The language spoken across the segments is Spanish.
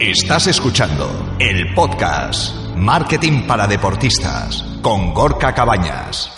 Estás escuchando el podcast Marketing para Deportistas con Gorka Cabañas.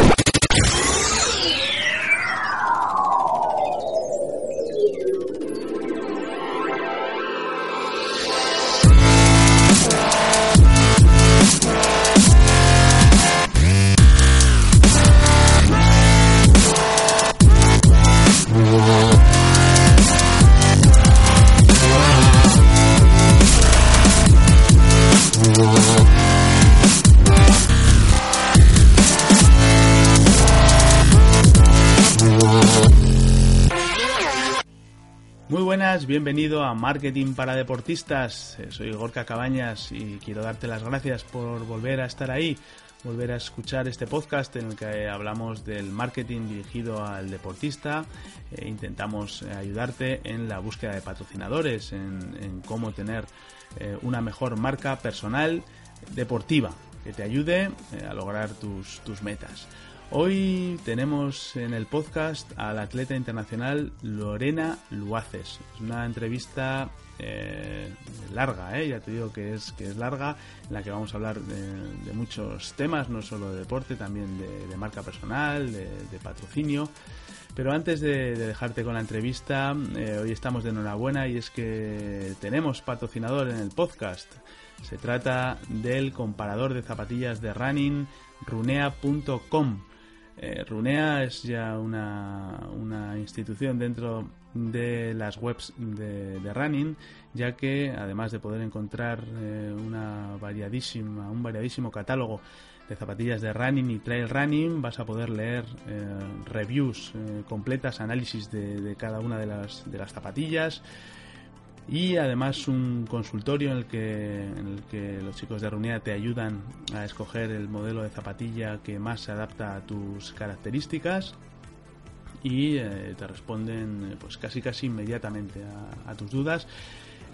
Bienvenido a Marketing para Deportistas. Eh, Soy Gorka Cabañas y quiero darte las gracias por volver a estar ahí, volver a escuchar este podcast en el que hablamos del marketing dirigido al deportista. Eh, intentamos eh, ayudarte en la búsqueda de patrocinadores, en, en cómo tener una mejor marca personal deportiva que te ayude a lograr tus, tus metas. Hoy tenemos en el podcast a la atleta internacional Lorena Luaces. Es una entrevista eh, larga, ¿eh? ya te digo que es, que es larga, en la que vamos a hablar de, muchos temas, no solo de deporte, también de, marca personal, de, patrocinio. Pero antes de, de, dejarte con la entrevista, eh, hoy estamos de enhorabuena y es que tenemos patrocinador en el podcast. Se trata del comparador de zapatillas de running runea.com. Eh, Runea es ya una, una, institución dentro de las webs de, running, ya que además de poder encontrar eh, una un variadísimo catálogo de zapatillas de running y trail running, vas a poder leer eh, reviews completas, análisis de, de, cada una de las, de las zapatillas y además un consultorio en el que, en el que los chicos de Runea te ayudan a escoger el modelo de zapatilla que más se adapta a tus características y eh, te responden pues casi casi inmediatamente a, tus dudas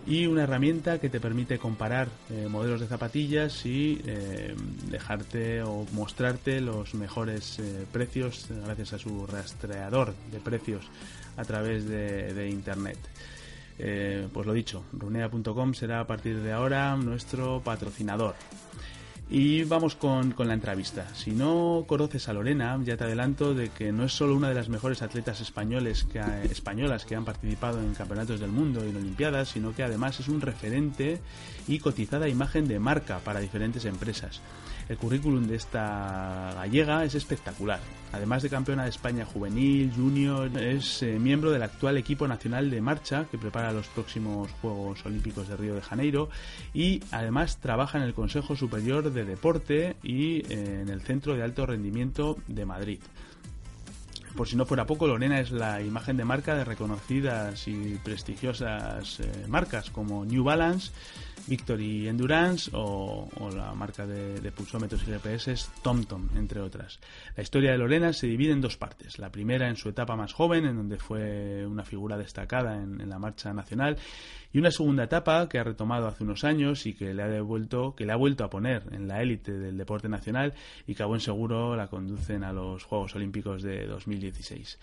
y una herramienta que te permite comparar eh, modelos de zapatillas y eh, dejarte o mostrarte los mejores precios gracias a su rastreador de precios a través de internet. Eh, pues lo dicho, runea.com será a partir de ahora nuestro patrocinador. Y vamos con, con, la entrevista. Si no conoces a Lorena, ya te adelanto de que no es solo una de las mejores atletas españoles españolas que han participado en campeonatos del mundo y en Olimpiadas, sino que además es un referente y cotizada imagen de marca para diferentes empresas. El currículum de esta gallega es espectacular. Además de campeona de España juvenil, junior, es eh, miembro del actual equipo nacional de marcha que prepara los próximos Juegos Olímpicos de Río de Janeiro y además trabaja en el Consejo Superior de Deporte y eh, en el Centro de Alto Rendimiento de Madrid. Por si no fuera poco, Lorena es la imagen de marca de reconocidas y prestigiosas eh, marcas como New Balance, Victory Endurance o, la marca de, pulsómetros y GPS TomTom, entre otras. La historia de Lorena se divide en dos partes. La primera en su etapa más joven, en donde fue una figura destacada en, en la marcha nacional, y una segunda etapa que ha retomado hace unos años y que le ha devuelto, que le ha vuelto a poner en la élite del deporte nacional y que a buen seguro la conducen a los Juegos Olímpicos de 2016.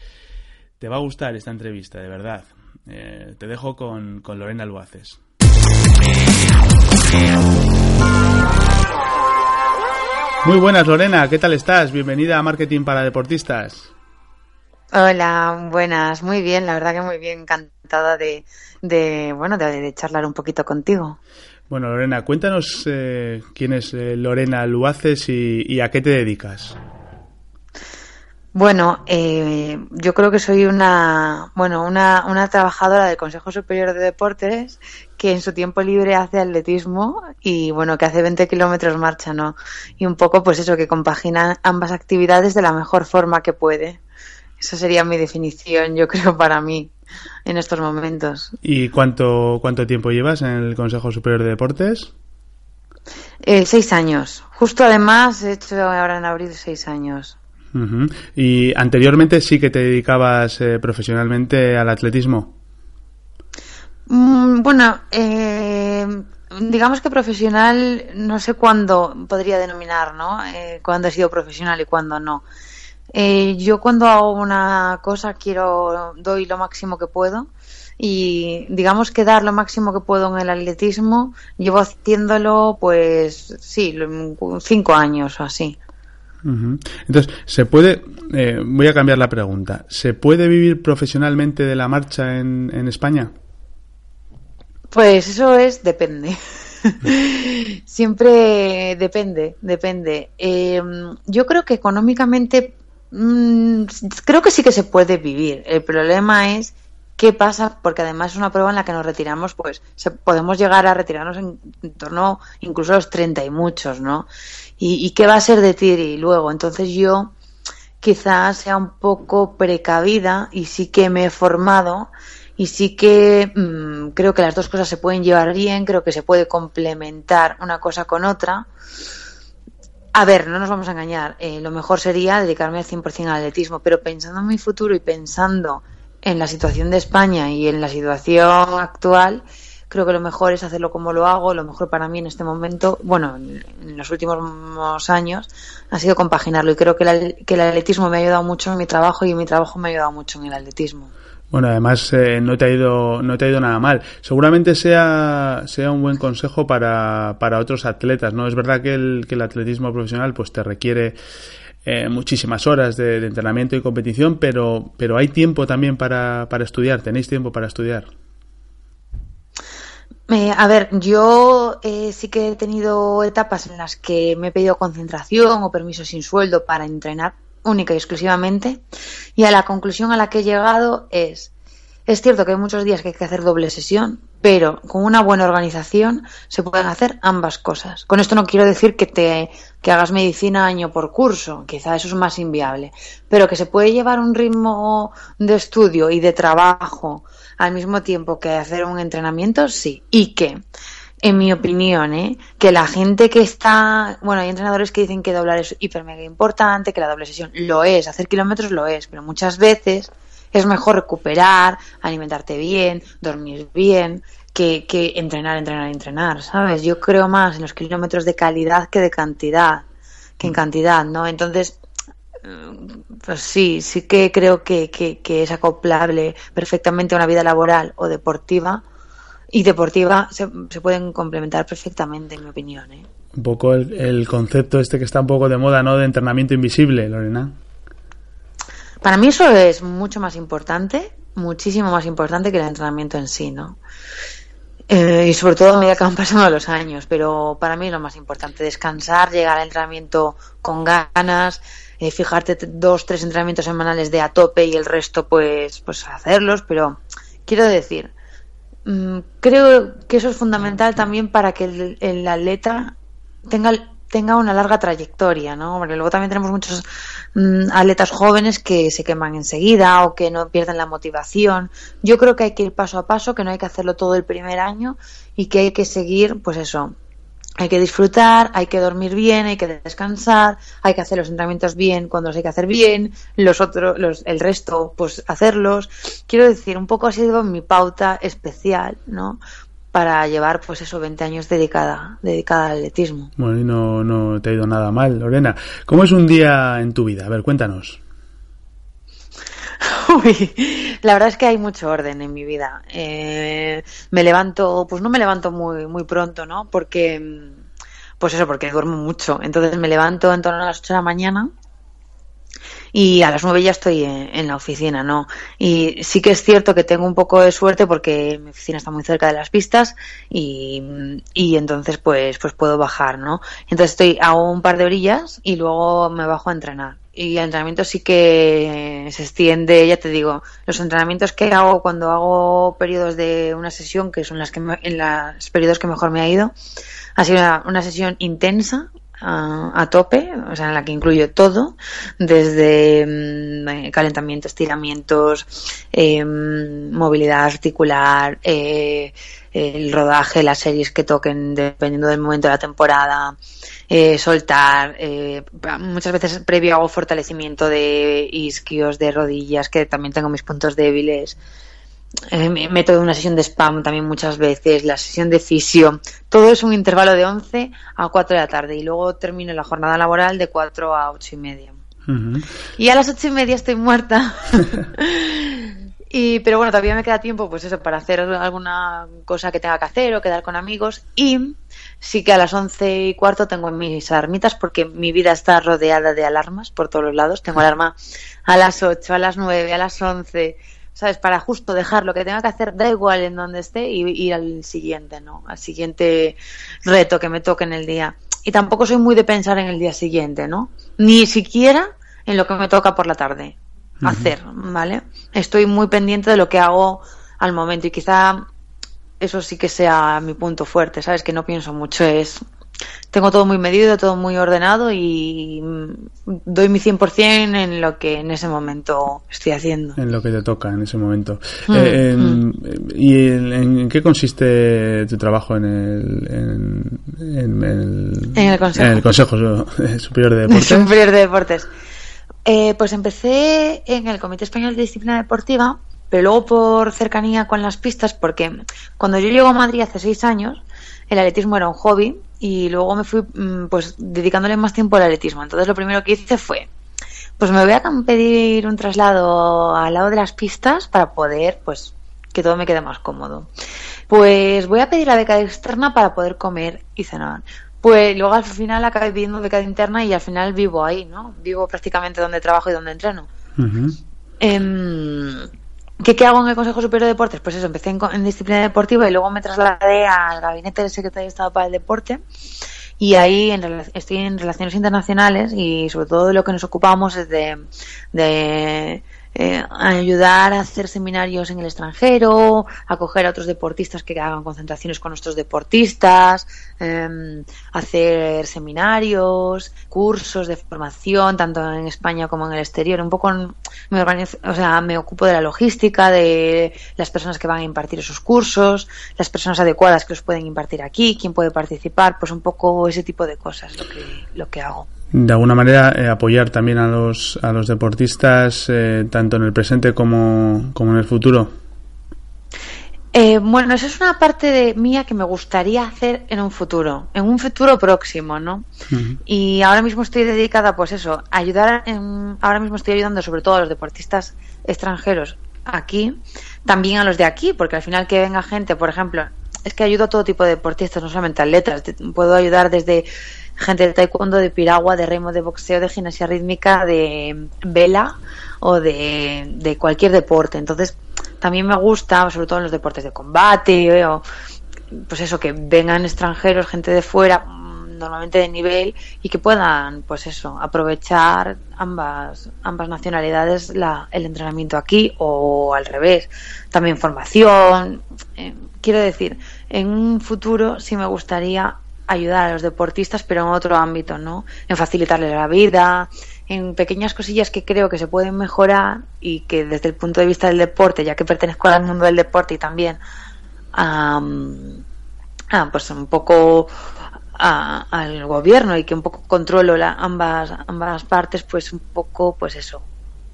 Te va a gustar esta entrevista, de verdad. Eh, te dejo con, con Lorena Luaces. Muy buenas, Lorena, ¿qué tal estás? Bienvenida a Marketing para Deportistas. Hola, buenas, muy bien, la verdad que muy bien, encantada de, de bueno, de, de, charlar un poquito contigo. Bueno, Lorena, cuéntanos eh, quién es eh, Lorena Luaces y, y, a qué te dedicas. Bueno, eh, yo creo que soy una, bueno, una, una trabajadora del Consejo Superior de Deportes que en su tiempo libre hace atletismo y bueno, que hace 20 kilómetros marcha, ¿no? Y un poco pues eso, que compagina ambas actividades de la mejor forma que puede. Esa sería mi definición, yo creo, para mí en estos momentos. ¿Y cuánto, cuánto tiempo llevas en el Consejo Superior de Deportes? Eh, seis años. Justo además he hecho ahora en abril seis años. ¿Y anteriormente sí que te dedicabas eh, profesionalmente al atletismo? Mm, bueno, eh, digamos que profesional, no sé cuándo podría denominar, ¿no? Eh, cuándo he sido profesional y cuándo no. Eh, yo cuando hago una cosa quiero, doy lo máximo que puedo y digamos que dar lo máximo que puedo en el atletismo, llevo haciéndolo pues sí, cinco años o así. Entonces, ¿se puede, eh, voy a cambiar la pregunta, ¿se puede vivir profesionalmente de la marcha en, en España? Pues eso es, depende. Siempre depende, depende. Em, yo creo que económicamente, mm, creo que sí que se puede vivir. El problema es qué pasa, porque además es una prueba en la que nos retiramos, pues podemos llegar a retirarnos en, torno incluso a los 30 y muchos, ¿no? ¿Y, ¿Y qué va a ser de ti y luego? Entonces yo quizás sea un poco precavida y sí que me he formado y sí que mm, creo que las dos cosas se pueden llevar bien, creo que se puede complementar una cosa con otra. A ver, no nos vamos a engañar, eh, lo mejor sería dedicarme al 100% al atletismo, pero pensando en mi futuro y pensando en la situación de España y en la situación actual, creo que lo mejor es hacerlo como lo hago, lo mejor para mí en este momento, bueno, en los últimos años, ha sido compaginarlo y creo que que el atletismo me ha ayudado mucho en mi trabajo y mi trabajo me ha ayudado mucho en el atletismo. Bueno, además eh, no te ha ido no te ha ido nada mal. Seguramente sea sea un buen consejo para, para otros atletas, ¿no? Es verdad que el, que el atletismo profesional pues te requiere eh, muchísimas horas de, entrenamiento y competición, pero pero hay tiempo también para, para estudiar. Tenéis tiempo para estudiar. Eh, a ver, yo sí que he tenido etapas en las que me he pedido concentración o permiso sin sueldo para entrenar única y exclusivamente. Y a la conclusión a la que he llegado es, es cierto que hay muchos días que hay que hacer doble sesión, pero con una buena organización se pueden hacer ambas cosas. Con esto no quiero decir que te que hagas medicina año por curso, quizá eso es más inviable, pero que se puede llevar un ritmo de estudio y de trabajo al mismo tiempo que hacer un entrenamiento, sí. Y que en mi opinión, ¿eh? que la gente que está, bueno, hay entrenadores que dicen que doblar es hiper mega importante, que la doble sesión lo es, hacer kilómetros lo es, pero muchas veces es mejor recuperar, alimentarte bien, dormir bien, que, que entrenar, entrenar, entrenar, ¿sabes? Yo creo más en los kilómetros de calidad que de cantidad, que en cantidad, ¿no? Entonces, pues sí, sí que creo que, que, que es acoplable perfectamente a una vida laboral o deportiva y deportiva se, pueden complementar perfectamente, en mi opinión. ¿eh? Un poco el, concepto este que está un poco de moda, ¿no? De entrenamiento invisible, Lorena. Para mí eso es mucho más importante, muchísimo más importante que el entrenamiento en sí, ¿no? Eh, y sobre todo a medida que van pasando los años, pero para mí es lo más importante, descansar, llegar al entrenamiento con ganas, eh, fijarte dos, tres entrenamientos semanales de a tope y el resto pues, pues hacerlos, pero quiero decir, creo que eso es fundamental también para que el, atleta tenga, tenga una larga trayectoria, ¿no? Porque luego también tenemos muchos mm, atletas jóvenes que se queman enseguida o que no pierden la motivación. Yo creo que hay que ir paso a paso, que no hay que hacerlo todo el primer año y que hay que seguir, pues eso, hay que disfrutar, hay que dormir bien, hay que descansar, hay que hacer los entrenamientos bien cuando los hay que hacer bien, los otros, los, el resto, pues hacerlos. Quiero decir, un poco ha sido mi pauta especial, ¿no? Para llevar, pues eso, 20 años dedicada, dedicada al atletismo. Bueno, y no, no te ha ido nada mal, Lorena. ¿Cómo es un día en tu vida? A ver, cuéntanos. Uy, la verdad es que hay mucho orden en mi vida. Eh, me levanto, pues no me levanto muy, muy pronto, ¿no? Porque, pues eso, porque duermo mucho. Entonces me levanto en torno a las 8 de la mañana y a las 9 ya estoy en, la oficina, ¿no? Y sí que es cierto que tengo un poco de suerte porque mi oficina está muy cerca de las pistas y, y entonces pues, pues puedo bajar, ¿no? Entonces estoy, hago un par de orillas y luego me bajo a entrenar y el entrenamiento sí que se extiende, ya te digo, los entrenamientos que hago cuando hago periodos de una sesión, que son las que en los periodos que mejor me ha ido, ha sido una, sesión intensa, a, tope, o sea, en la que incluyo todo, desde mm, eh, calentamiento, estiramientos, em, movilidad articular, eh, el rodaje, las series que toquen dependiendo del momento de la temporada, eh, soltar, muchas veces previo hago fortalecimiento de isquios, de rodillas, que también tengo mis puntos débiles eh, método una sesión de spam también muchas veces, la sesión de fisio, todo es un intervalo de 11 a 4 de la tarde y luego termino la jornada laboral de 4 a 8 y media. Y a las 8 y media estoy muerta. y, pero bueno, todavía me queda tiempo pues eso, para hacer alguna cosa que tenga que hacer o quedar con amigos y sí que a las 11 y cuarto tengo mis alarmitas porque mi vida está rodeada de alarmas por todos los lados. Tengo alarma a las 8, a las 9, a las 11 ¿sabes? Para justo dejar lo que tenga que hacer, da igual en donde esté, y ir al siguiente, ¿no? Al siguiente reto que me toque en el día. Y tampoco soy muy de pensar en el día siguiente, ¿no? Ni siquiera en lo que me toca por la tarde hacer, ¿vale? Estoy muy pendiente de lo que hago al momento y quizá eso sí que sea mi punto fuerte, ¿sabes? Que no pienso mucho, es tengo todo muy medido, todo muy ordenado y doy mi 100% en lo que en ese momento estoy haciendo. En lo que te toca en ese momento. Mm, eh, mm. ¿Y en, qué consiste tu trabajo en el, en, el, Consejo, Superior de Deportes? Superior de Deportes. Eh, pues empecé en el Comité Español de Disciplina Deportiva, pero luego por cercanía con las pistas, porque cuando yo llego a Madrid hace seis años, el atletismo era un hobby y luego me fui mm, pues dedicándole más tiempo al atletismo. Entonces lo primero que hice fue, pues me voy a pedir un traslado al lado de las pistas para poder pues que todo me quede más cómodo. Pues voy a pedir la beca externa para poder comer y cenar. Pues luego al final acabé pidiendo beca interna y al final vivo ahí, ¿no? Vivo prácticamente donde trabajo y donde entreno. ¿Qué, ¿Qué, hago en el Consejo Superior de Deportes? Pues eso, empecé en, disciplina deportiva y luego me trasladé al gabinete del secretario de Estado para el Deporte y ahí estoy en relaciones internacionales y sobre todo lo que nos ocupamos es de eh, ayudar a hacer seminarios en el extranjero, acoger a otros deportistas que hagan concentraciones con nuestros deportistas, em, hacer seminarios, cursos de formación, tanto en España como en el exterior. Un poco me organizo, o sea, me ocupo de la logística, de las personas que van a impartir esos cursos, las personas adecuadas que los pueden impartir aquí, quién puede participar, pues un poco ese tipo de cosas lo que, lo que hago de alguna manera eh, apoyar también a los, a los deportistas eh, tanto en el presente como, como en el futuro? Eh, bueno, esa es una parte de mía que me gustaría hacer en un futuro, en un futuro próximo, ¿no? Y ahora mismo estoy dedicada, pues eso, a ayudar, en, ahora mismo estoy ayudando sobre todo a los deportistas extranjeros aquí, también a los de aquí, porque al final que venga gente, por ejemplo, es que ayudo a todo tipo de deportistas, no solamente atletas, puedo ayudar desde gente de taekwondo, de piragua, de remo, de boxeo, de gimnasia rítmica, de vela o de, cualquier deporte. Entonces, también me gusta, sobre todo en los deportes de combate, o pues eso, que vengan extranjeros, gente de fuera, normalmente de nivel, y que puedan, pues eso, aprovechar ambas, ambas nacionalidades la, el entrenamiento aquí o al revés. También formación. Eh, quiero decir, en un futuro sí me gustaría ayudar a los deportistas, pero en otro ámbito, ¿no? En facilitarles la vida, en pequeñas cosillas que creo que se pueden mejorar y que desde el punto de vista del deporte, ya que pertenezco al mundo del deporte y también a, pues un poco al gobierno y que un poco controlo la, ambas ambas partes, pues un poco, pues eso,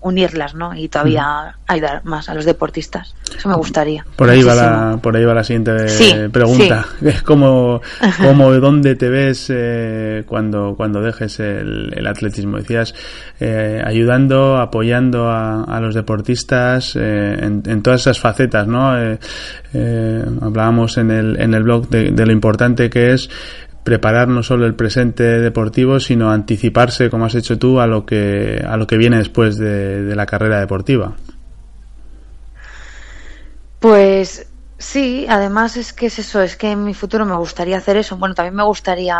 unirlas, ¿no? Y todavía ayudar más a los deportistas. Eso me gustaría. Por ahí va la, por ahí va la siguiente pregunta. ¿Cómo, cómo, dónde te ves eh, cuando, cuando dejes el, atletismo? Decías, eh, ayudando, apoyando a, los deportistas eh, en, todas esas facetas, ¿no? hablábamos en el, en el blog de, de lo importante que es preparar no solo el presente deportivo, sino anticiparse, como has hecho tú, a lo que, a lo que viene después de, la carrera deportiva. Pues sí, además es que es eso, es que en mi futuro me gustaría hacer eso. Bueno, también me gustaría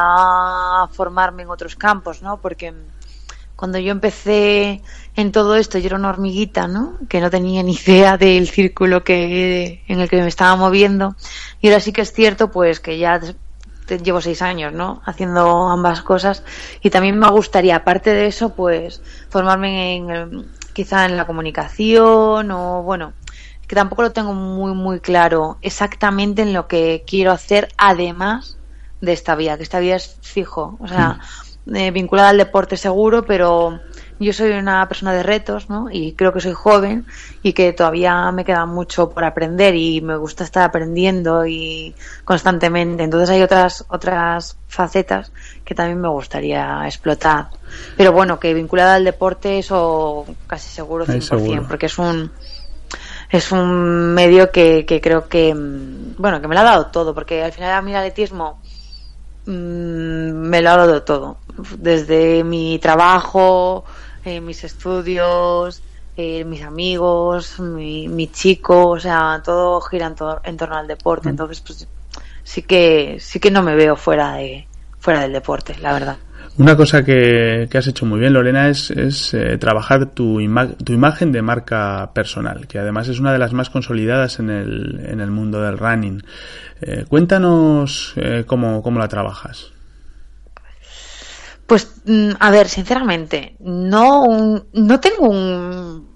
formarme en otros campos, ¿no? Porque cuando yo empecé en todo esto, yo era una hormiguita, ¿no? Que no tenía ni idea del círculo que en el que me estaba moviendo. Y ahora sí que es cierto, pues que ya llevo seis años, ¿no? Haciendo ambas cosas y también me gustaría, aparte de eso, pues formarme en, quizá en la comunicación o bueno, que tampoco lo tengo muy muy claro exactamente en lo que quiero hacer además de esta vía, que esta vía es fijo, o sea, mm. eh, vinculada al deporte seguro, pero yo soy una persona de retos, ¿no? Y creo que soy joven y que todavía me queda mucho por aprender y me gusta estar aprendiendo y constantemente. Entonces hay otras otras facetas que también me gustaría explotar. Pero bueno, que vinculada al deporte eso casi seguro 100%, porque es un es un medio que, que creo que bueno, que me lo ha dado todo, porque al final a mí el atletismo mm, me lo ha dado todo, desde mi trabajo, eh, mis estudios, eh, mis amigos, mi, mi, chico, o sea, todo gira en, en torno al deporte. Mm. Entonces, pues sí que sí que no me veo fuera de fuera del deporte, la verdad. Una cosa que, que has hecho muy bien, Lorena, es, es eh, trabajar tu, tu imagen de marca personal, que además es una de las más consolidadas en el, en el mundo del running. cuéntanos cómo, cómo la trabajas. Pues, mm, a ver, sinceramente, no, no tengo un,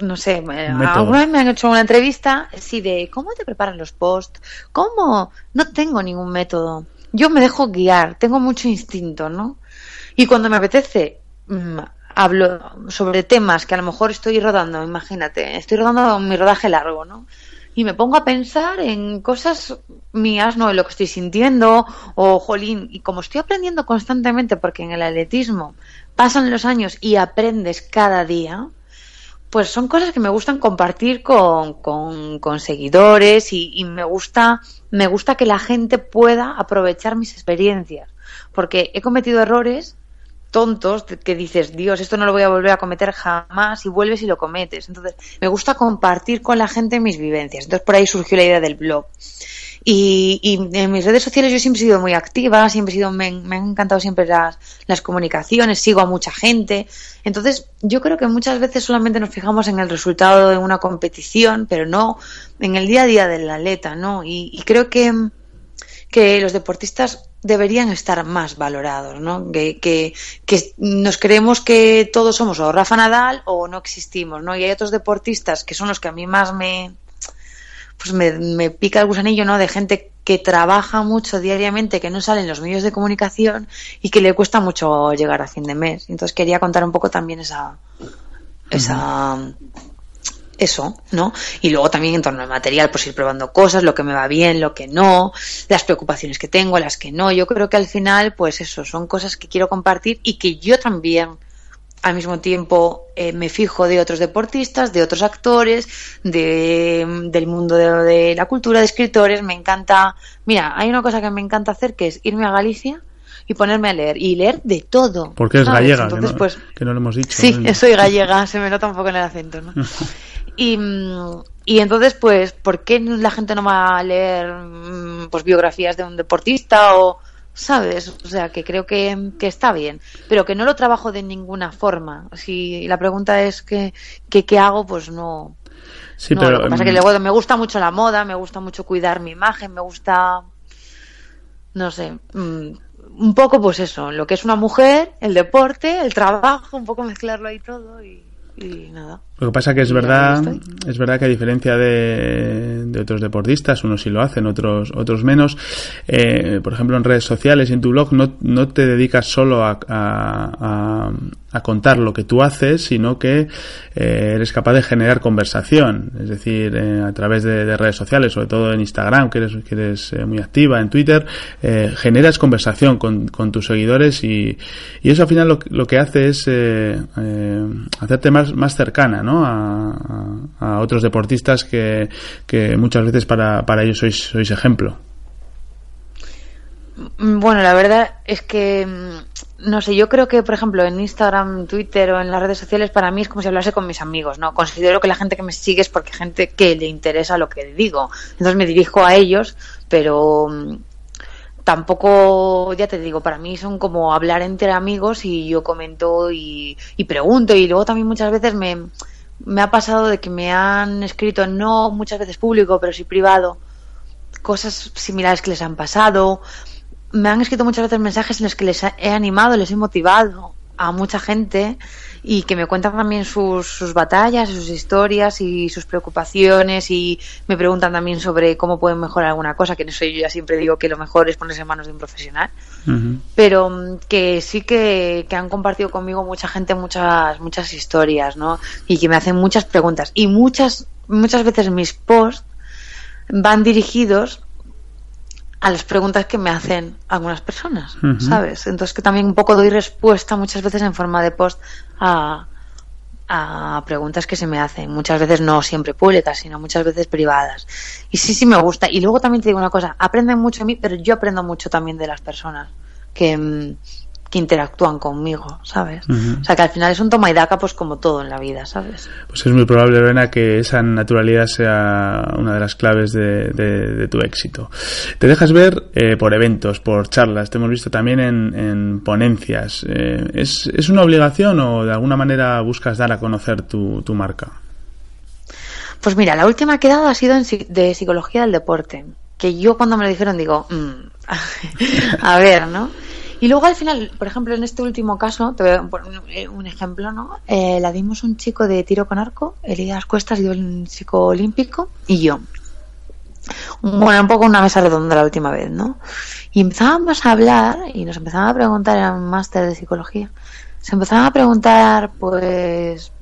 no sé, alguna vez me han hecho una entrevista, sí, de cómo te preparan los posts, cómo, no tengo ningún método. Yo me dejo guiar, tengo mucho instinto, ¿no? Y cuando me apetece, mm, hablo sobre temas que a lo mejor estoy rodando, imagínate, estoy rodando mi rodaje largo, ¿no? Y me pongo a pensar en cosas mías, ¿no? En lo que estoy sintiendo, o jolín, y como estoy aprendiendo constantemente, porque en el atletismo pasan los años y aprendes cada día, pues son cosas que me gustan compartir con, con, seguidores y, y, me gusta, me gusta que la gente pueda aprovechar mis experiencias, porque he cometido errores tontos que dices, Dios, esto no lo voy a volver a cometer jamás y vuelves y lo cometes. Entonces, me gusta compartir con la gente mis vivencias. Entonces, por ahí surgió la idea del blog. Y, en mis redes sociales yo siempre he sido muy activa, siempre he sido, me, han encantado siempre las, las comunicaciones, sigo a mucha gente. Entonces, yo creo que muchas veces solamente nos fijamos en el resultado de una competición, pero no en el día a día del atleta, ¿no? Y, y creo que, que los deportistas deberían estar más valorados, ¿no? Que, que, nos creemos que todos somos o Rafa Nadal o no existimos, ¿no? Y hay otros deportistas que son los que a mí más me pues me, me pica el gusanillo, ¿no? De gente que trabaja mucho diariamente, que no sale en los medios de comunicación y que le cuesta mucho llegar a fin de mes. Entonces quería contar un poco también esa esa eso, ¿no? Y luego también en torno al material, pues ir probando cosas, lo que me va bien, lo que no, las preocupaciones que tengo, las que no. Yo creo que al final, pues eso, son cosas que quiero compartir y que yo también al mismo tiempo eh, me fijo de otros deportistas, de otros actores, de, del mundo de, la cultura, de escritores. Me encanta. Mira, hay una cosa que me encanta hacer que es irme a Galicia y ponerme a leer y leer de todo. Porque es gallega, Entonces, pues, que no lo hemos dicho. Sí, soy gallega, se me nota un poco en el acento, ¿no? Y, y entonces, pues, ¿por qué la gente no va a leer mm, pues biografías de un deportista o, ¿sabes? O sea, que creo que, que, está bien, pero que no lo trabajo de ninguna forma. Si la pregunta es que, qué hago, pues no. Sí, pero, lo que pasa es que mm, luego me gusta mucho la moda, me gusta mucho cuidar mi imagen, me gusta, no sé, mm, un poco pues eso, lo que es una mujer, el deporte, el trabajo, un poco mezclarlo ahí todo y, y nada. Lo que pasa que es verdad, es verdad que a diferencia de, de, otros deportistas, unos sí lo hacen, otros, otros menos. Eh, por ejemplo, en redes sociales y en tu blog no, no te dedicas solo a, a, a, contar lo que tú haces, sino que eh, eres capaz de generar conversación. Es decir, eh, a través de, de, redes sociales, sobre todo en Instagram, que eres, que eres muy activa, en Twitter, generas conversación con, con, tus seguidores y, y eso al final lo, lo que hace es hacerte más, más cercana, ¿no? A, otros deportistas que, muchas veces para, para ellos sois, sois ejemplo. Bueno, la verdad es que mm, no sé, yo creo que, por ejemplo, en Instagram, Twitter o en las redes sociales, para mí es como si hablase con mis amigos, ¿no? Considero que la gente que me sigue es porque gente que le interesa lo que digo. Entonces me dirijo a ellos, pero mm, tampoco, ya te digo, para mí son como hablar entre amigos y yo comento y, y pregunto y luego también muchas veces me, me ha pasado de que me han escrito, no muchas veces público, pero sí privado, cosas similares que les han pasado. me han escrito muchas veces mensajes en los que les he animado, les he motivado a mucha gente y que me cuentan también sus, sus batallas, sus historias y sus preocupaciones y me preguntan también sobre cómo pueden mejorar alguna cosa, que no soy yo ya siempre digo que lo mejor es ponerse en manos de un profesional, pero mm, que sí que, que, han compartido conmigo mucha gente muchas muchas historias, ¿no? Y que me hacen muchas preguntas. Y muchas muchas veces mis posts van dirigidos a las preguntas que me hacen algunas personas, ¿sabes? Entonces que también un poco doy respuesta muchas veces en forma de post a, a preguntas que se me hacen, muchas veces no siempre públicas, sino muchas veces privadas. Y sí, sí me gusta. Y luego también te digo una cosa, aprenden mucho de mí, pero yo aprendo mucho también de las personas que, mm, que interactúan conmigo, ¿sabes? O sea, que al final es un toma y daca, pues como todo en la vida, ¿sabes? Pues es muy probable, Lorena, que esa naturalidad sea una de las claves de, de, tu éxito. Te dejas ver eh, por eventos, por charlas, te hemos visto también en, en ponencias. Eh, ¿es, ¿Es una obligación o de alguna manera buscas dar a conocer tu, tu marca? Pues mira, la última que he dado ha sido en, de psicología del deporte, que yo cuando me lo dijeron digo, mm, a ver, ¿no? Y luego al final, por ejemplo, en este último caso, te voy a poner un ejemplo, ¿no? Eh, la dimos un chico de tiro con arco, Elías Cuestas dio el chico olímpico y yo. Bueno, un poco una mesa redonda la última vez, ¿no? Y empezábamos a hablar y nos empezaban a preguntar, era un máster de psicología, se empezaban a preguntar, pues,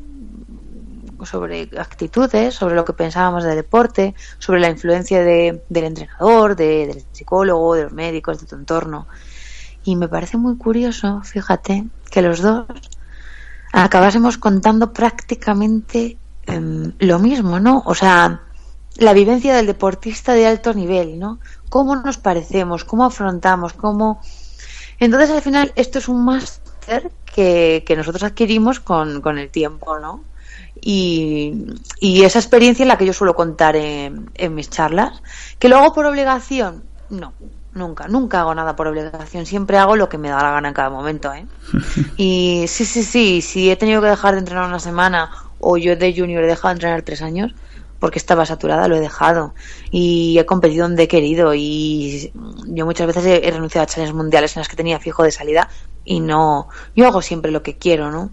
sobre actitudes, sobre lo que pensábamos del deporte, sobre la influencia de, del entrenador, de, del psicólogo, de los médicos, de tu entorno. Y me parece muy curioso, fíjate, que los dos acabásemos contando prácticamente em, lo mismo, ¿no? O sea, la vivencia del deportista de alto nivel, ¿no? Cómo nos parecemos, cómo afrontamos, cómo... Entonces, al final, esto es un máster que, que nosotros adquirimos con, con el tiempo, ¿no? Y, y, esa experiencia es la que yo suelo contar en, en mis charlas. ¿Que lo hago por obligación? No, Nunca, nunca hago nada por obligación, siempre hago lo que me da la gana en cada momento, ¿eh? Y sí, sí, sí, si he tenido que dejar de entrenar una semana o yo de junior he dejado de entrenar tres años porque estaba saturada, lo he dejado y he competido donde he querido y yo muchas veces he, renunciado a challenges mundiales en las que tenía fijo de salida y no, yo hago siempre lo que quiero, ¿no?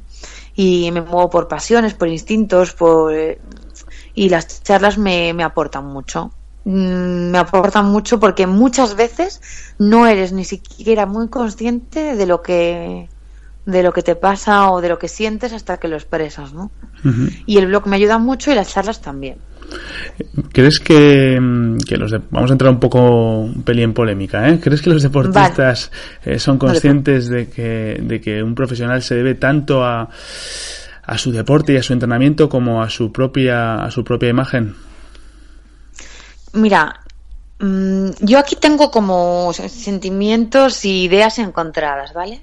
Y me muevo por pasiones, por instintos, por... y las charlas me, me aportan mucho. Mm, me aportan mucho porque muchas veces no eres ni siquiera muy consciente de lo que de lo que te pasa o de lo que sientes hasta que lo expresas, ¿no? Y el blog me ayuda mucho y las charlas también. ¿Crees que, mm, que los vamos a entrar un poco un pelín en polémica, ¿eh? ¿Crees que los deportistas eh, son conscientes de que de que un profesional se debe tanto a a su deporte y a su entrenamiento como a su propia a su propia imagen? Mira, mm, yo aquí tengo como sentimientos y ideas encontradas, ¿vale?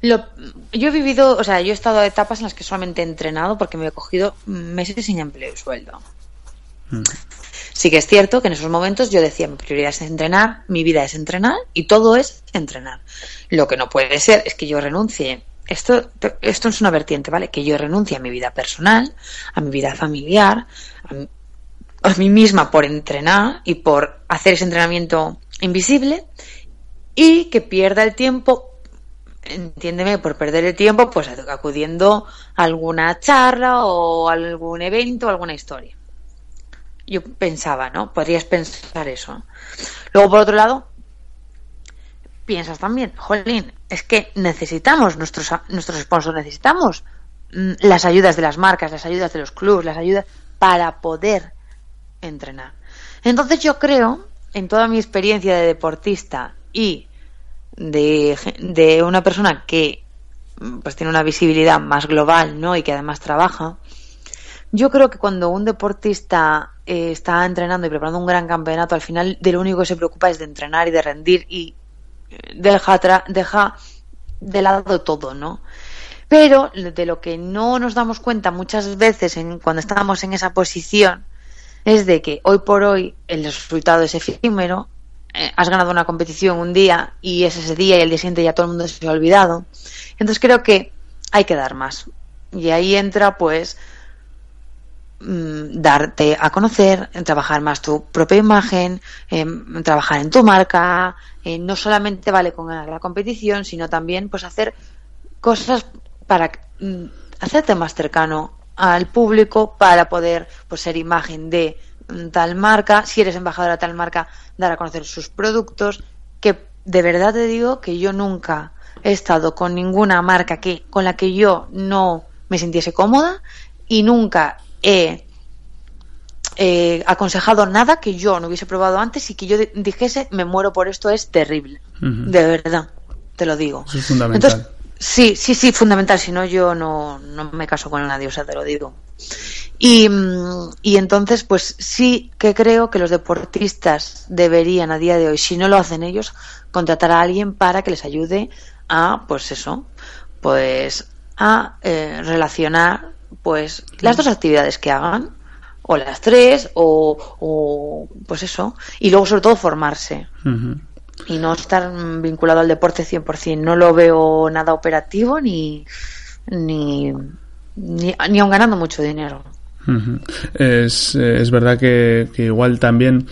Lo, yo he vivido, o sea, yo he estado a etapas en las que solamente he entrenado porque me he cogido meses sin empleo y sueldo. Mm. Sí que es cierto que en esos momentos yo decía, mi prioridad es entrenar, mi vida es entrenar y todo es entrenar. Lo que no puede ser es que yo renuncie. Esto, esto es una vertiente, ¿vale? Que yo renuncie a mi vida personal, a mi vida familiar, a mi, a mí misma por entrenar y por hacer ese entrenamiento invisible y que pierda el tiempo entiéndeme, por perder el tiempo, pues acudiendo a alguna charla o algún evento o alguna historia. Yo pensaba, ¿no? Podrías pensar eso. Luego, por otro lado, piensas también, jolín, es que necesitamos nuestros, nuestros sponsors, necesitamos mm, las ayudas de las marcas, las ayudas de los clubes, las ayudas para poder entrenar. Entonces yo creo, en toda mi experiencia de deportista y de, una persona que pues tiene una visibilidad más global, ¿no? Y que además trabaja, yo creo que cuando un deportista eh, está entrenando y preparando un gran campeonato, al final de lo único que se preocupa es de entrenar y de rendir y eh, deja, deja de lado todo, ¿no? Pero de lo que no nos damos cuenta muchas veces en, cuando estamos en esa posición es de que hoy por hoy el resultado es efímero, eh, has ganado una competición un día y es ese día y el día siguiente ya todo el mundo se ha olvidado. Entonces creo que hay que dar más. Y ahí entra pues mm, darte a conocer, trabajar más tu propia imagen, en trabajar en tu marca, no solamente vale con ganar la competición, sino también pues hacer cosas para mm, hacerte más cercano al público para poder pues ser imagen de mm, tal marca, si eres embajadora de tal marca, dar a conocer sus productos, que de verdad te digo que yo nunca he estado con ninguna marca que con la que yo no me sintiese cómoda y nunca he aconsejado nada que yo no hubiese probado antes y que yo dijese me muero por esto es terrible de verdad te lo digo. Es fundamental sí sí sí fundamental si no yo no, no me caso con nadie o sea te lo digo. Y, y, entonces, pues sí que creo que los deportistas deberían a día de hoy, si no lo hacen ellos, contratar a alguien para que les ayude a, pues eso, pues a eh, relacionar pues las dos actividades que hagan o las tres o, pues eso y luego sobre todo formarse y no estar vinculado al deporte 100% no lo veo nada operativo ni ni ni, ni aun ganando mucho dinero. Es, es, verdad que, igual también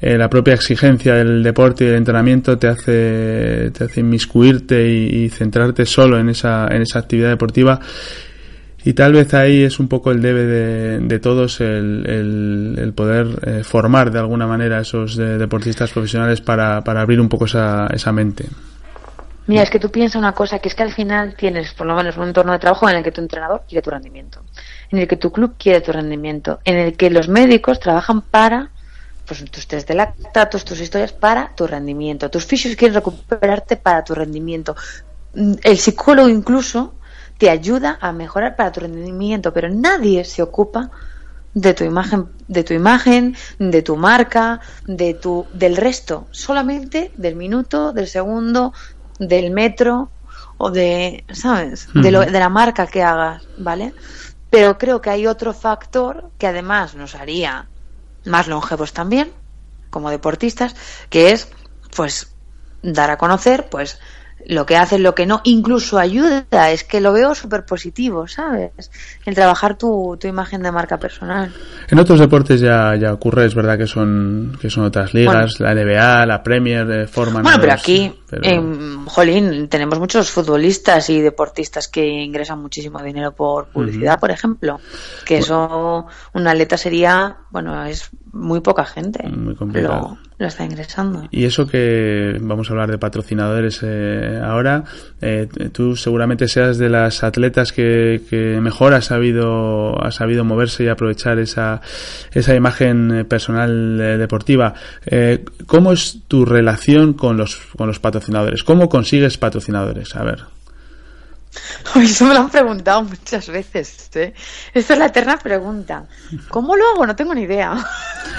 eh, la propia exigencia del deporte y del entrenamiento te hace, te hace inmiscuirte y, centrarte solo en esa, en esa actividad deportiva y tal vez ahí es un poco el debe de, todos el, poder eh, formar de alguna manera a esos deportistas profesionales para, para abrir un poco esa, esa mente. Mira, es que tú piensas una cosa, que es que al final tienes por lo menos un entorno de trabajo en el que tu entrenador quiere tu rendimiento, en el que tu club quiere tu rendimiento, en el que los médicos trabajan para pues tus test de lactatos, tus historias para tu rendimiento, tus fisios quieren recuperarte para tu rendimiento. El psicólogo incluso te ayuda a mejorar para tu rendimiento, pero nadie se ocupa de tu imagen, de tu imagen, de tu marca, de tu, del resto, solamente del minuto, del segundo, del metro o de, ¿sabes? De, lo, de la marca que hagas, ¿vale? Pero creo que hay otro factor que además nos haría más longevos también, como deportistas, que es, pues, dar a conocer, pues, lo que hace, lo que no, incluso ayuda, es que lo veo súper positivo, ¿sabes? El trabajar tu, tu, imagen de marca personal. En otros deportes ya, ya ocurre, es verdad que son, que son otras ligas, la NBA, la Premier, de forma Bueno, pero aquí, en Jolín, tenemos muchos futbolistas y deportistas que ingresan muchísimo dinero por publicidad, por ejemplo, que eso, un atleta sería, bueno, es muy poca gente. Muy complicado. Lo, está ingresando. Y eso que vamos a hablar de patrocinadores eh, ahora, eh, tú seguramente seas de las atletas que, que, mejor ha sabido, ha sabido moverse y aprovechar esa, esa imagen eh, personal deportiva. ¿Cómo es tu relación con los, con los patrocinadores? ¿Cómo consigues patrocinadores? A ver. Eso me lo han preguntado muchas veces. ¿eh? Esta es la eterna pregunta. ¿Cómo lo hago? No tengo ni idea.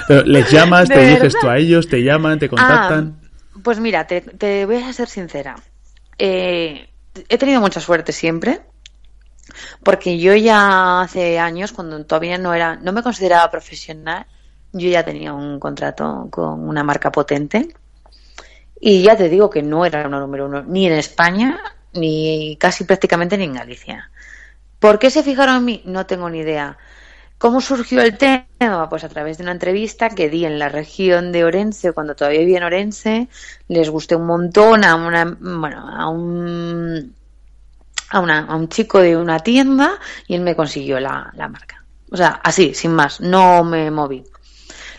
Pero les llamas, te dices tú a ellos, te llaman, te contactan. Ah, pues mira, te, voy a ser sincera. Eh, he tenido mucha suerte siempre. Porque yo ya hace años, cuando todavía no era, no me consideraba profesional, yo ya tenía un contrato con una marca potente. Y ya te digo que no era una número uno ni en España ni casi prácticamente ni en Galicia. ¿Por qué se fijaron en mí? No tengo ni idea. ¿Cómo surgió el tema? Pues a través de una entrevista que di en la región de Orense, cuando todavía vivía en Orense, les gusté un montón a una, bueno, a un, a, una, a un chico de una tienda y él me consiguió la, la marca. O sea, así, sin más, no me moví.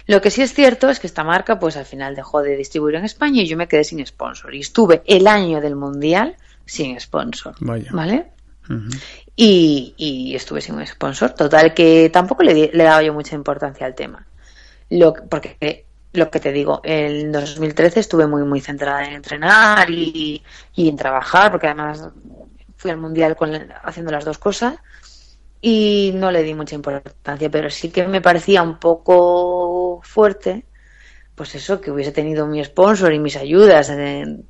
Lo que sí es cierto es que esta marca, pues al final dejó de distribuir en España y yo me quedé sin sponsor. Y estuve el año del Mundial sin sponsor. ¿Vale? Y, estuve sin un sponsor. Total, que tampoco le, le daba yo mucha importancia al tema. Lo, porque lo que te digo, en 2013 estuve muy, muy centrada en entrenar y, en trabajar, porque además fui al mundial con, haciendo las dos cosas y no le di mucha importancia, pero sí que me parecía un poco fuerte pues eso, que hubiese tenido mi sponsor y mis ayudas,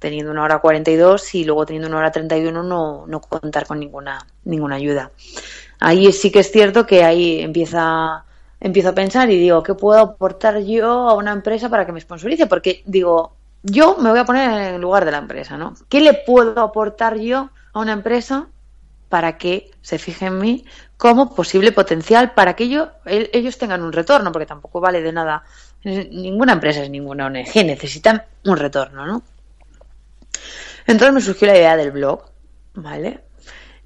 teniendo una hora 42 y luego teniendo una hora 31 no, no contar con ninguna, ninguna ayuda. Ahí sí que es cierto que ahí empieza, empiezo a pensar y digo, ¿qué puedo aportar yo a una empresa para que me sponsorice? Porque digo, yo me voy a poner en el lugar de la empresa, ¿no? ¿Qué le puedo aportar yo a una empresa para que se fije en mí como posible potencial para que ellos tengan un retorno, porque tampoco vale de nada. Ninguna empresa es ninguna ONG, necesitan un retorno, ¿no? Entonces me surgió la idea del blog, ¿vale?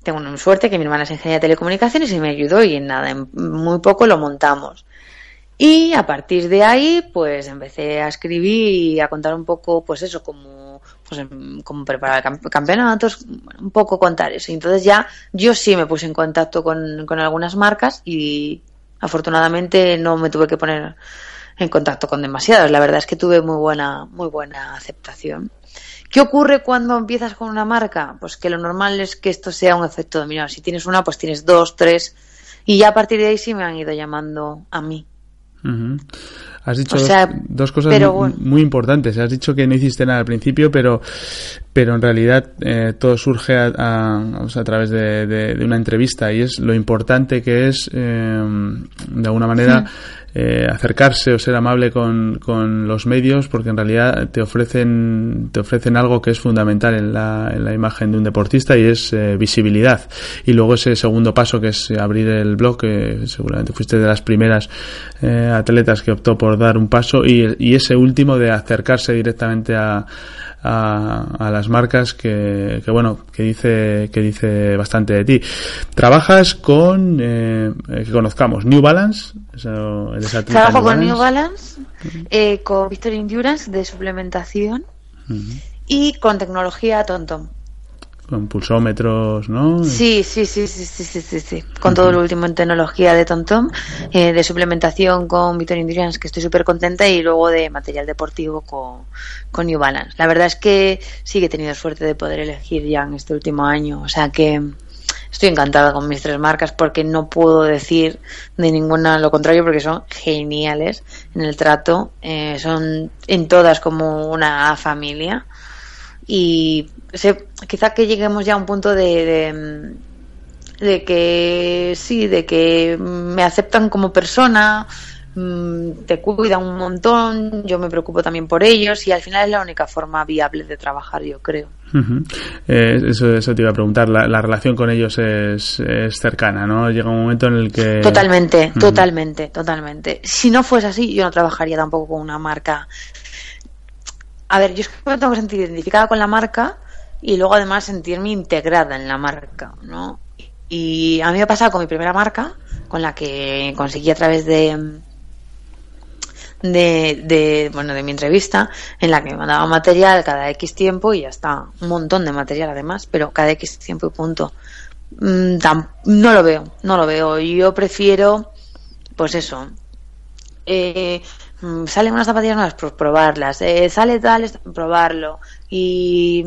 Tengo una suerte que mi hermana es ingeniera de telecomunicaciones y me ayudó y en nada, en muy poco lo montamos. Y a partir de ahí, pues empecé a escribir y a contar un poco, pues eso, como, pues, em, como preparar campeonatos, un poco contar eso. Y entonces ya yo sí me puse en contacto con, con algunas marcas y afortunadamente no me tuve que poner en contacto con demasiados. La verdad es que tuve muy buena, muy buena aceptación. ¿Qué ocurre cuando empiezas con una marca? Pues que lo normal es que esto sea un efecto dominó. Si tienes una, pues tienes dos, tres, y ya a partir de ahí sí me han ido llamando a mí. Has dicho dos, cosas muy, importantes. Has dicho que no hiciste nada al principio, pero, pero en realidad eh, todo surge a, a, través de, una entrevista y es lo importante que es, eh, de alguna manera, eh, acercarse o ser amable con, con, los medios porque en realidad te ofrecen te ofrecen algo que es fundamental en la, en la imagen de un deportista y es eh, visibilidad. Y luego ese segundo paso que es abrir el blog que seguramente fuiste de las primeras eh, atletas que optó por dar un paso y, y ese último de acercarse directamente a a, las marcas que, que, bueno que dice que dice bastante de ti. Trabajas con eh, que conozcamos New Balance trabajo con New Balance. Eh, con Victory Endurance de suplementación y con tecnología TomTom. Con pulsómetros, ¿no? Sí, sí, sí, sí, sí, sí, sí, Con todo lo último en tecnología de TomTom, eh, de suplementación con Victor Endurance, que estoy súper contenta, y luego de material deportivo con, con New Balance. La verdad es que sí que he tenido suerte de poder elegir ya en este último año, o sea que estoy encantada con mis tres marcas porque no puedo decir de ninguna lo contrario porque son geniales en el trato, eh, son en todas como una familia y quizá que lleguemos ya a un punto de, de, que sí, de que me aceptan como persona, mm, te cuidan un montón, yo me preocupo también por ellos y al final es la única forma viable de trabajar, yo creo. Eh, eso, eso, te iba a preguntar, la, relación con ellos es, es, cercana, ¿no? Llega un momento en el que... Totalmente, totalmente, totalmente. Si no fuese así, yo no trabajaría tampoco con una marca. A ver, yo es que me tengo que sentir identificada con la marca, y luego además sentirme integrada en la marca, ¿no? Y a mí me ha pasado con mi primera marca, con la que conseguí a través de, de, bueno, de mi entrevista, en la que me mandaba material cada X tiempo y ya está, un montón de material además, pero cada X tiempo y punto. Mm, no lo veo, no lo veo. Yo prefiero, pues eso, eh, mm, salen unas zapatillas nuevas, pues probarlas, eh, sale tal, probarlo y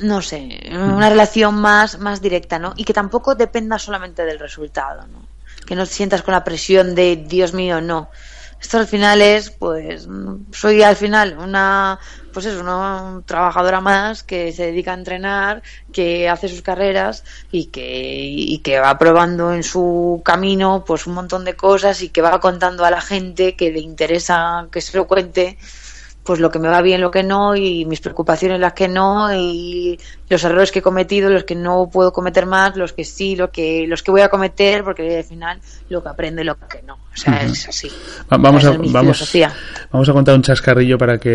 no sé, una relación más, más directa, ¿no? Y que tampoco dependa solamente del resultado, ¿no? Que no te sientas con la presión de Dios mío, no. Esto al final es, pues, soy al final una, pues es una trabajadora más que se dedica a entrenar, que hace sus carreras y que, y que va probando en su camino, pues un montón de cosas y que va contando a la gente que le interesa que se lo cuente pues lo que me va bien, lo que no, y mis preocupaciones, las que no, y los errores que he cometido, los que no puedo cometer más, los que sí, lo que, los que voy a cometer, porque al final lo que aprende, lo que no. O sea, es así. vamos, a, vamos, vamos a contar un chascarrillo para que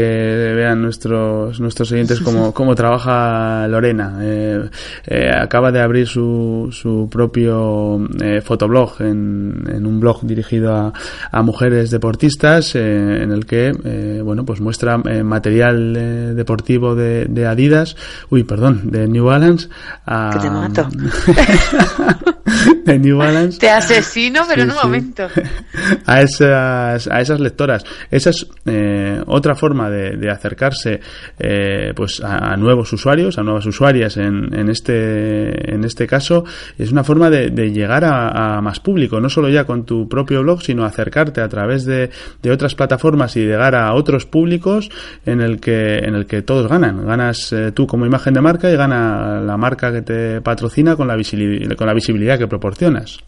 vean nuestros, nuestros oyentes cómo, cómo trabaja Lorena. Eh, eh, acaba de abrir su, su propio eh, fotoblog en, en, un blog dirigido a, a mujeres deportistas, en el que, bueno, pues muestra material deportivo de, de Adidas. Uy, perdón, de New Balance a... Que te mato. de New Balance. Te asesino, pero en un momento. a, esas, a esas lectoras. Esa es eh, otra forma de, de acercarse eh, pues a, nuevos usuarios, a nuevas usuarias en, en, este, en este caso. Es una forma de, de llegar a, a, más público, no solo ya con tu propio blog, sino acercarte a través de, de otras plataformas y llegar a otros públicos en el que, en el que todos ganan. Ganas eh, tú como imagen de marca y gana la marca que te patrocina con la, visibilidad, con la visibilidad que proporcionas.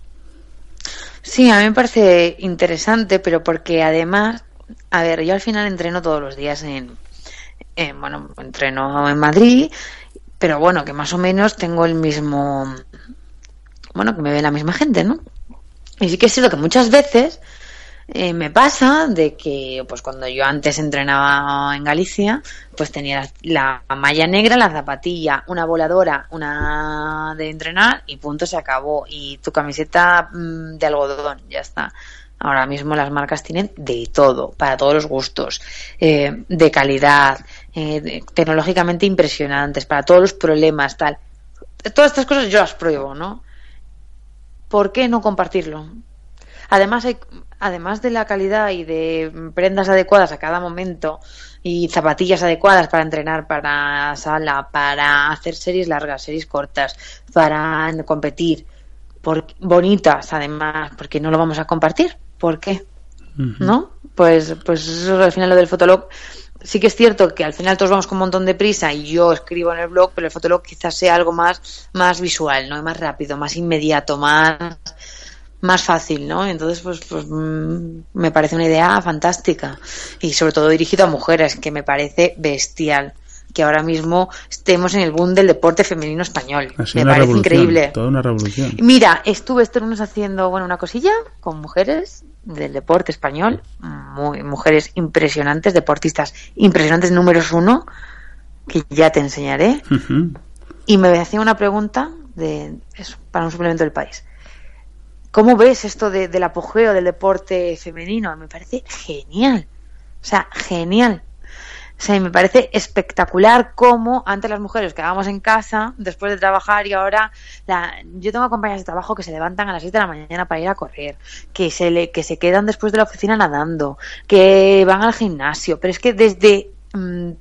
Sí, a mí me parece interesante, pero porque además, a ver, yo al final entreno todos los días en, bueno, entreno en Madrid, pero bueno, que más o menos tengo el mismo bueno, que me ve la misma gente, ¿no? Y sí que es cierto que muchas veces eh, me pasa de que, pues cuando yo antes entrenaba en Galicia, pues tenía la, malla negra, la zapatilla, una voladora, una de entrenar y punto, se acabó. Y tu camiseta mm, de algodón, ya está. Ahora mismo las marcas tienen de todo, para todos los gustos, eh, de calidad, eh, tecnológicamente impresionantes, para todos los problemas, tal. Todas estas cosas yo las pruebo, ¿no? ¿Por qué no compartirlo? Además, hay, además de la calidad y de prendas adecuadas a cada momento y zapatillas adecuadas para entrenar, para sala, para hacer series largas, series cortas, para competir, por, bonitas además, porque no lo vamos a compartir. ¿Por qué? ¿No? Pues, pues eso al final lo del fotolog. Sí que es cierto que al final todos vamos con un montón de prisa y yo escribo en el blog, pero el fotolog quizás sea algo más, más visual, ¿no? Más rápido, más inmediato, más, más fácil, ¿no? Entonces, pues, pues mm, me parece una idea fantástica y sobre todo dirigido a mujeres, que me parece bestial que ahora mismo estemos en el boom del deporte femenino español. me parece increíble. Toda una revolución. Mira, estuve este lunes haciendo bueno una cosilla con mujeres del deporte español, muy, mujeres impresionantes, deportistas impresionantes números uno, que ya te enseñaré. Y me hacía una pregunta de eso, para un suplemento del país. ¿Cómo ves esto del apogeo del deporte femenino? Me parece genial. O sea, genial. O sea, me parece espectacular cómo antes las mujeres quedábamos en casa después de trabajar y ahora la, yo tengo compañeras de trabajo que se levantan a las 6 de la mañana para ir a correr, que se, le, que se quedan después de la oficina nadando, que van al gimnasio, pero es que desde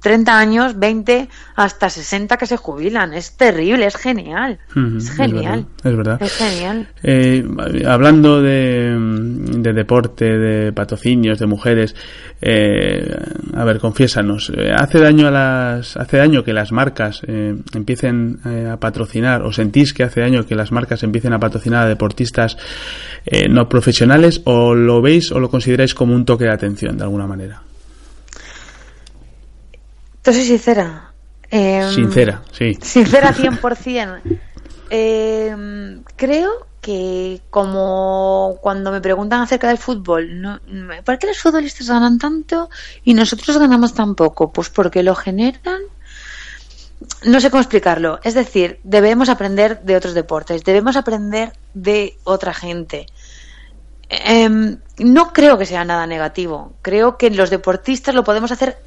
30 mm, años, 20 hasta 60 que se jubilan. Es terrible, es genial. es genial. Es verdad. Es, genial. Eh, hablando de, de, deporte, de patrocinios, de mujeres, eh, a ver, confiésanos, eh, ¿hace daño a las, hace daño que las marcas empiecen a patrocinar o sentís que hace daño que las marcas empiecen a patrocinar a deportistas no profesionales o lo veis o lo consideráis como un toque de atención de alguna manera? Entonces, sincera. Em, sincera, sí. Sincera 100%. eh, creo que como cuando me preguntan acerca del fútbol, no, ¿por qué los futbolistas ganan tanto y nosotros ganamos tan poco? Pues porque lo generan. No sé cómo explicarlo. Es decir, debemos aprender de otros deportes, debemos aprender de otra gente. Eh, no creo que sea nada negativo. Creo que los deportistas lo podemos hacer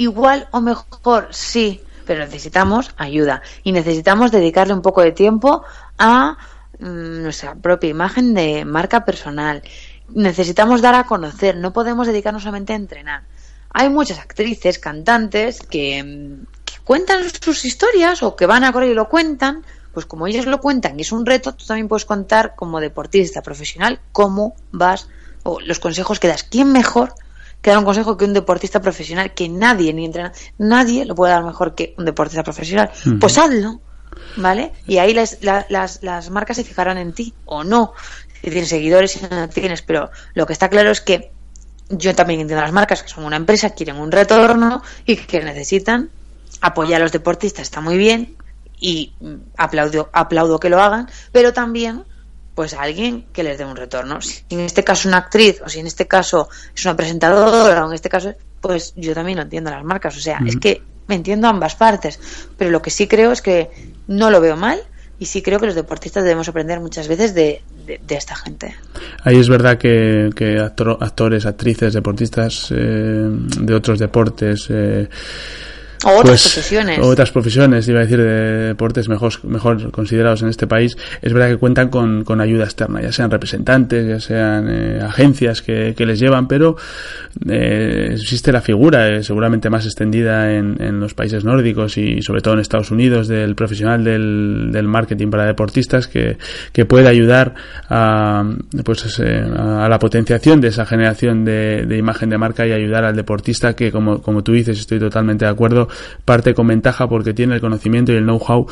igual o mejor, sí, pero necesitamos ayuda y necesitamos dedicarle un poco de tiempo a mm, nuestra propia imagen de marca personal. Necesitamos dar a conocer, no podemos dedicarnos solamente a entrenar. Hay muchas actrices, cantantes que, mm, cuentan sus historias o que van a correr y lo cuentan, pues como ellos lo cuentan y es un reto, tú también puedes contar como deportista profesional cómo vas o los consejos que das. ¿Quién mejor que dar un consejo que un deportista profesional, que nadie ni entrena, nadie lo puede dar mejor que un deportista profesional. Pues hazlo, ¿vale? Y ahí las, las, las marcas se fijarán en ti o no, si tienes seguidores, si no tienes, pero lo que está claro es que yo también entiendo las marcas que son una empresa, quieren un retorno y que necesitan apoyar a los deportistas, está muy bien y aplaudo, aplaudo que lo hagan, pero también pues a alguien que les dé un retorno. Si en este caso una actriz, o si en este caso es una presentadora, o en este caso, pues yo también lo entiendo las marcas. O sea, es que me entiendo ambas partes. Pero lo que sí creo es que no lo veo mal y sí creo que los deportistas debemos aprender muchas veces de, de, esta gente. Ahí es verdad que, que actores, actrices, deportistas eh, de otros deportes. Eh, o otras pues, profesiones. O otras profesiones, iba a decir, de deportes mejor, mejor considerados en este país. Es verdad que cuentan con, con ayuda externa, ya sean representantes, ya sean eh, agencias que, que, les llevan, pero eh, existe la figura, eh, seguramente más extendida en, en, los países nórdicos y sobre todo en Estados Unidos, del profesional del, del marketing para deportistas que, que puede ayudar a, pues, a la potenciación de esa generación de, de imagen de marca y ayudar al deportista que, como, como tú dices, estoy totalmente de acuerdo, parte con ventaja porque tiene el conocimiento y el know-how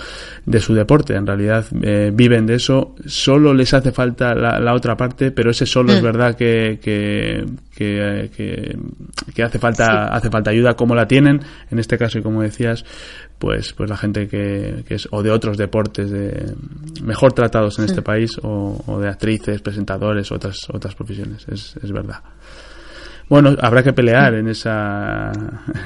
de su deporte. En realidad eh, viven de eso. Solo les hace falta la, otra parte, pero ese solo es mm. verdad que, que, que, hace falta hace falta ayuda como la tienen en este caso y como decías pues pues la gente que, que es o de otros deportes de mejor tratados en este mm. país o, o, de actrices presentadores otras otras profesiones es, es verdad bueno, habrá que pelear en esa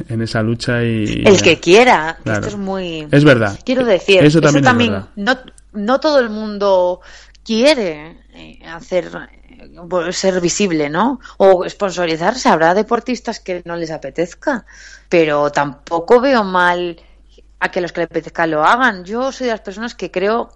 en esa lucha y el que quiera. Esto es muy es verdad. Quiero decir, eso también, no no todo el mundo quiere eh, hacer eh, ser visible, ¿no? O sponsorizarse. Habrá deportistas que no les apetezca, pero tampoco veo mal a que los que les apetezca lo hagan. Yo soy de las personas que creo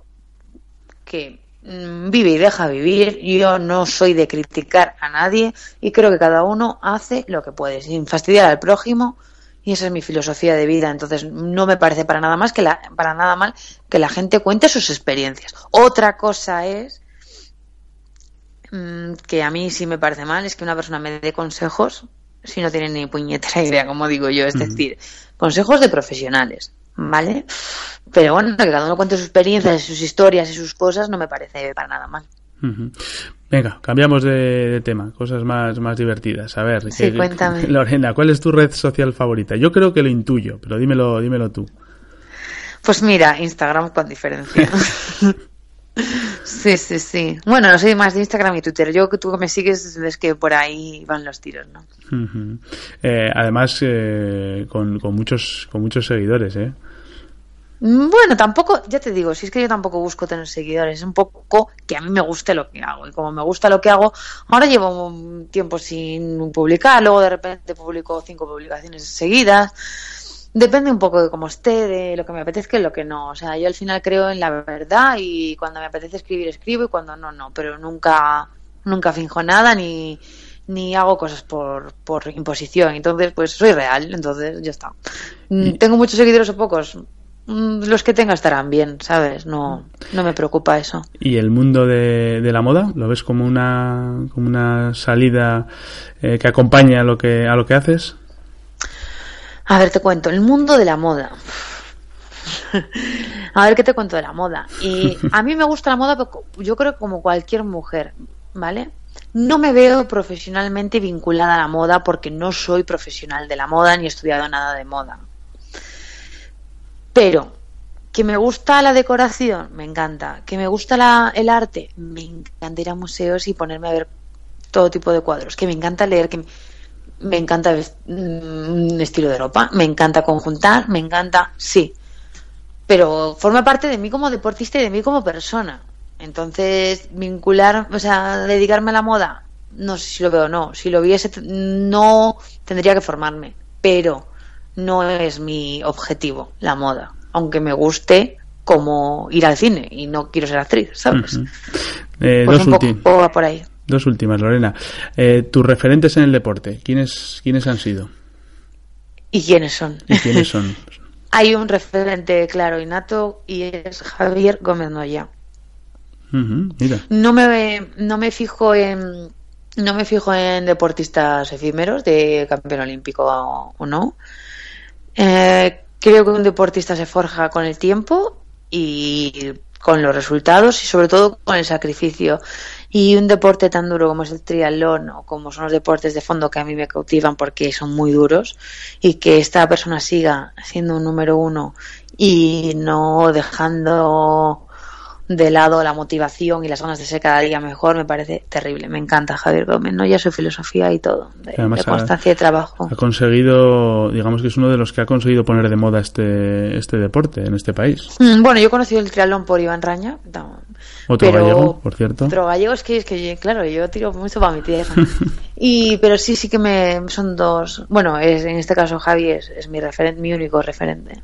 que vive y deja vivir. Yo no soy de criticar a nadie y creo que cada uno hace lo que puede, sin fastidiar al prójimo. Y esa es mi filosofía de vida. Entonces, no me parece para nada más que la, para nada mal que la gente cuente sus experiencias. Otra cosa es mm, que a mí sí me parece mal es que una persona me dé consejos si no tiene ni puñetera idea, como digo yo. Es decir, consejos de profesionales, ¿vale? Pero bueno, que cada uno cuente sus experiencias, sus historias y sus cosas no me parece para nada mal. Venga, cambiamos de, tema, cosas más, más divertidas. A ver, sí, cuéntame. Lorena, ¿cuál es tu red social favorita? Yo creo que lo intuyo, pero dímelo, dímelo tú. Pues mira, Instagram con diferencia. sí, sí, sí. Bueno, no soy más de Instagram y Twitter. Yo que tú que me sigues ves que por ahí van los tiros, ¿no? Eh, además, eh, con, con, muchos, con muchos seguidores, ¿eh? Mm, bueno, tampoco, ya te digo, si es que yo tampoco busco tener seguidores, es un poco que a mí me guste lo que hago. Y como me gusta lo que hago, ahora llevo un tiempo sin publicar, luego de repente publico cinco publicaciones seguidas. Depende un poco de cómo esté, de lo que me apetezca y lo que no. O sea, yo al final creo en la verdad y cuando me apetece escribir, escribo y cuando no, no. Pero nunca, nunca finjo nada ni, ni hago cosas por, por imposición. Entonces, pues soy real, entonces ya está. Mm, ¿Tengo muchos seguidores o pocos? Mm, los que tenga estarán bien, ¿sabes? No, no me preocupa eso. ¿Y el mundo de, la moda? ¿Lo ves como una, como una salida eh, que acompaña a lo que, a lo que haces? A ver, te cuento, el mundo de la moda. a ver qué te cuento de la moda. Y a mí me gusta la moda, yo creo como cualquier mujer, ¿vale? No me veo profesionalmente vinculada a la moda porque no soy profesional de la moda ni he estudiado nada de moda. Pero que me gusta la decoración, me encanta. Que me gusta el arte, me encanta ir a museos y ponerme a ver todo tipo de cuadros. Que me encanta leer, que me encanta un estilo de ropa, me encanta conjuntar, me encanta, sí. Pero forma parte de mí como deportista y de mí como persona. Entonces, vincular, o sea, dedicarme a la moda, no sé si lo veo o no. Si lo viese, no tendría que formarme. Pero no es mi objetivo la moda, aunque me guste como ir al cine y no quiero ser actriz, ¿sabes? Eh, pues dos, un poco por ahí. dos últimas, Lorena. Eh, tus referentes en el deporte, ¿quiénes, ¿quiénes han sido? ¿Y quiénes son? ¿Y quiénes son? Hay un referente claro y nato y es Javier Gómez Noya. No me no me fijo en no me fijo en deportistas efímeros de campeón olímpico o no. Eh, creo que un deportista se forja con el tiempo y con los resultados y sobre todo con el sacrificio. Y un deporte tan duro como es el triatlón o como son los deportes de fondo que a mí me cautivan porque son muy duros y que esta persona siga siendo un número uno y no dejando de lado la motivación y las ganas de ser cada día mejor me parece terrible. Me encanta Javier Gómez, ¿no? Ya su filosofía y todo, de, constancia y trabajo. Ha conseguido, digamos que es uno de los que ha conseguido poner de moda este, este deporte en este país. Mm, bueno, yo he conocido el triatlón por Iván Raña. Otro gallego, por cierto. Otro gallego es que, es que claro, yo tiro mucho para mi tierra. y, pero sí, sí que me son dos. Bueno, es, en este caso Javi es, es mi referente, mi único referente.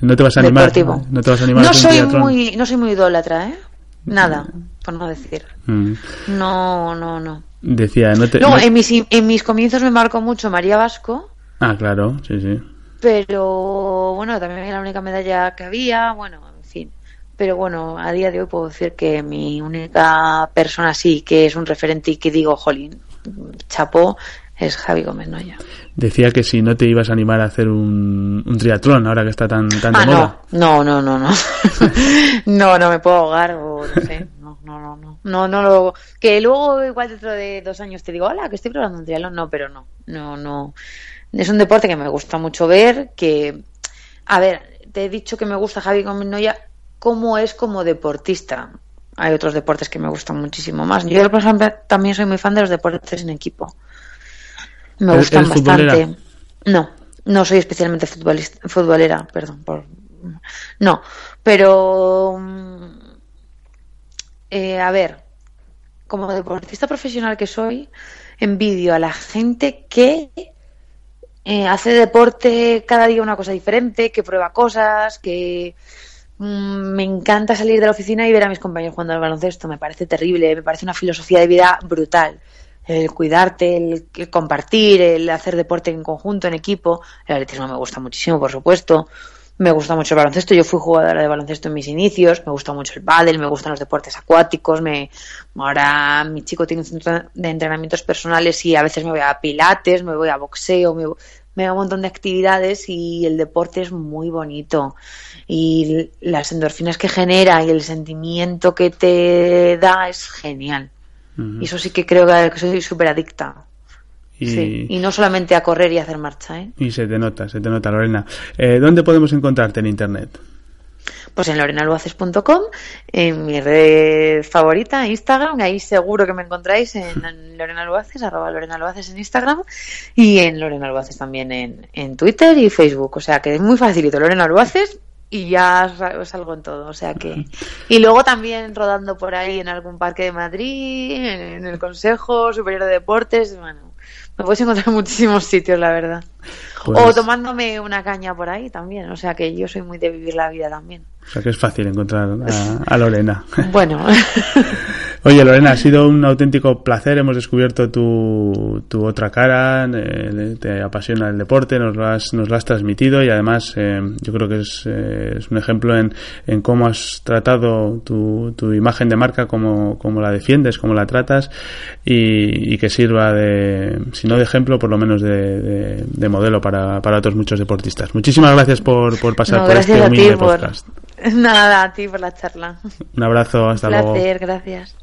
No te vas a animar. No te vas a animar. No soy muy, no soy muy idólatra, ¿eh? Nada, por no decir. Mm. No, no, no. Decía, no te. No, En, mis, en mis comienzos me marcó mucho María Vasco. Ah, claro, sí, sí. Pero bueno, también era la única medalla que había, bueno, en fin. Pero bueno, a día de hoy puedo decir que mi única persona sí que es un referente y que digo, jolín, chapó, es Javi Gómez Noya. Decía que si no te ibas a animar a hacer un, un triatlón ahora que está tan, tan de Ah, moda. no, no, no, no, no. no, no me puedo ahogar o no sé. No, no, no, no. No, no lo. Que luego, igual dentro de dos años te digo, hola, que estoy probando un triatlón. No, pero no. No, no. Es un deporte que me gusta mucho ver. Que. A ver, te he dicho que me gusta Javi Gómez Noya cómo es como deportista. Hay otros deportes que me gustan muchísimo más. Yo, por ejemplo, también soy muy fan de los deportes en equipo. Me ¿Eres- gustan eres futbolera? bastante. No, no soy especialmente futbolista, futbolera, perdón. Por... No, pero. mm, eh, a ver, como deportista profesional que soy, envidio a la gente que eh, hace deporte cada día una cosa diferente, que prueba cosas, que mm, me encanta salir de la oficina y ver a mis compañeros jugando al baloncesto. Me parece terrible, me parece una filosofía de vida brutal. El cuidarte, el, compartir, el hacer deporte en conjunto, en equipo. El atletismo me gusta muchísimo, por supuesto. Me gusta mucho el baloncesto. Yo fui jugadora de baloncesto en mis inicios. Me gusta mucho el pádel, me gustan los deportes acuáticos. Me... Ahora mi chico tiene un centro de entrenamientos personales y a veces me voy a pilates, me voy a boxeo, me, me voy a un montón de actividades y el deporte es muy bonito. Y las endorfinas que genera y el sentimiento que te da es genial. Y eso sí que creo que soy súper adicta. Y, Sí. Y no solamente a correr y a hacer marcha, ¿eh? y se te nota, se te nota, Lorena. Eh, ¿Dónde podemos encontrarte en internet? Pues en lorenaluaces.com, en mi red favorita, Instagram, ahí seguro que me encontráis en Lorena Luaces, arroba Lorena Luaces en Instagram y en Lorena Luaces también en, en Twitter y Facebook. O sea que es muy facilito, Lorena Luaces y ya sa- salgo en todo. O sea que. Y luego también rodando por ahí en algún parque de Madrid, en, en el Consejo Superior de Deportes, bueno. Me puedes encontrar en muchísimos sitios, la verdad. Pues- O tomándome una caña por ahí también. O sea que yo soy muy de vivir la vida también. O sea que es fácil encontrar a, a Lorena. Bueno, Oye, Lorena, ha sido un auténtico placer. Hemos descubierto tu, tu otra cara. eh, te apasiona el deporte, nos lo has, nos lo has transmitido y además eh, yo creo que es, eh, es un ejemplo en, en cómo has tratado tu, tu imagen de marca, cómo, cómo la defiendes, cómo la tratas y, y que sirva de, si no de ejemplo, por lo menos de, de- de modelo para, para otros muchos deportistas. Muchísimas gracias por, por pasar no, por este humilde por. Nada, a ti por la charla. Un abrazo, hasta luego. Placer, gracias.